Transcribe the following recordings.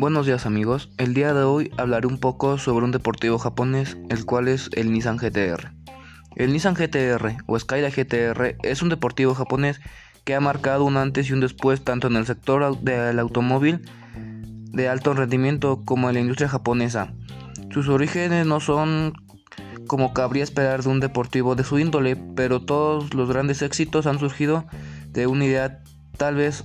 Buenos días amigos, el día de hoy hablaré un poco sobre un deportivo japonés, el cual es el Nissan GTR. El Nissan GTR o Skyline GTR es un deportivo japonés que ha marcado un antes y un después tanto en el sector del automóvil de alto rendimiento como en la industria japonesa. Sus orígenes no son como cabría esperar de un deportivo de su índole, pero todos los grandes éxitos han surgido de una idea tal vez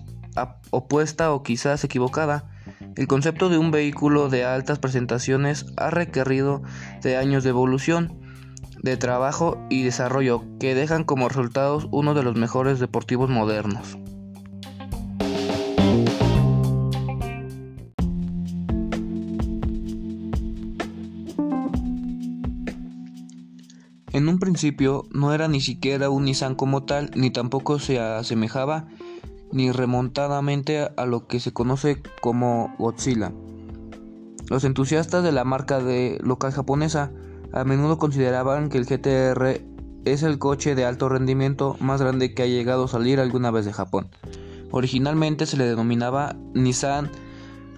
opuesta o quizás equivocada el concepto de un vehículo de altas presentaciones ha requerido de años de evolución, de trabajo y desarrollo que dejan como resultados uno de los mejores deportivos modernos. En un principio no era ni siquiera un Nissan como tal, ni tampoco se asemejaba ni remontadamente a lo que se conoce como Godzilla. Los entusiastas de la marca de local japonesa a menudo consideraban que el GTR es el coche de alto rendimiento más grande que ha llegado a salir alguna vez de Japón. Originalmente se le denominaba Nissan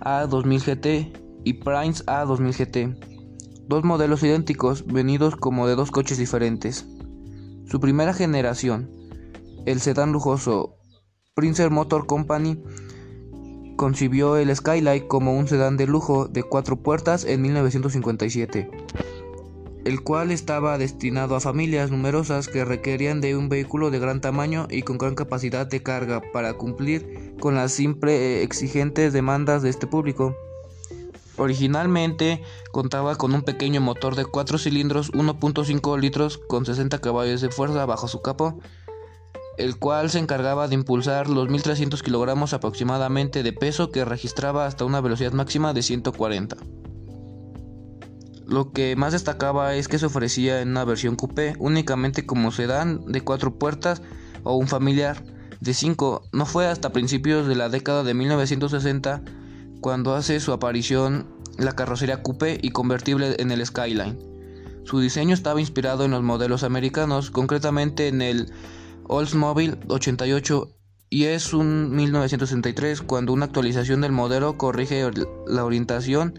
A2000 GT y Prince A2000 GT, dos modelos idénticos venidos como de dos coches diferentes. Su primera generación, el sedán lujoso Prince Motor Company concibió el Skylight como un sedán de lujo de cuatro puertas en 1957, el cual estaba destinado a familias numerosas que requerían de un vehículo de gran tamaño y con gran capacidad de carga para cumplir con las siempre exigentes demandas de este público. Originalmente contaba con un pequeño motor de 4 cilindros 1.5 litros con 60 caballos de fuerza bajo su capó el cual se encargaba de impulsar los 1300 kilogramos aproximadamente de peso que registraba hasta una velocidad máxima de 140. Lo que más destacaba es que se ofrecía en una versión coupé únicamente como sedán de cuatro puertas o un familiar de 5. No fue hasta principios de la década de 1960 cuando hace su aparición la carrocería coupé y convertible en el Skyline. Su diseño estaba inspirado en los modelos americanos, concretamente en el Oldsmobile 88 y es un 1963 cuando una actualización del modelo corrige la orientación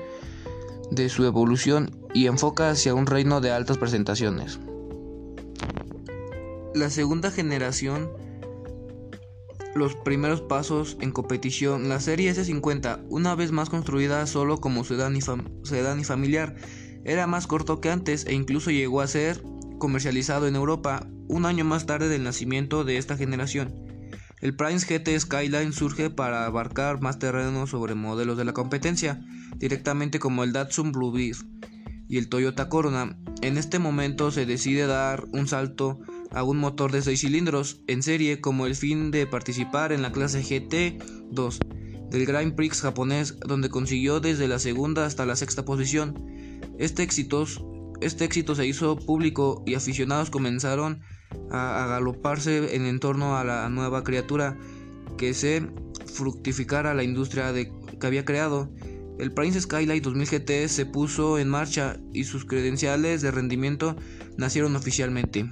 de su evolución y enfoca hacia un reino de altas presentaciones. La segunda generación, los primeros pasos en competición, la serie S50, una vez más construida solo como sedán y, familiar, era más corto que antes e incluso llegó a ser comercializado en Europa un año más tarde del nacimiento de esta generación. El Prince GT Skyline surge para abarcar más terreno sobre modelos de la competencia, directamente como el Datsun Blue Beast y el Toyota Corona. En este momento se decide dar un salto a un motor de 6 cilindros en serie como el fin de participar en la clase GT2 del Grand Prix japonés donde consiguió desde la segunda hasta la sexta posición. Este éxito, este éxito se hizo público y aficionados comenzaron a agaloparse en torno a la nueva criatura que se fructificara la industria de, que había creado. El Prince Skylight 2000 GT se puso en marcha y sus credenciales de rendimiento nacieron oficialmente.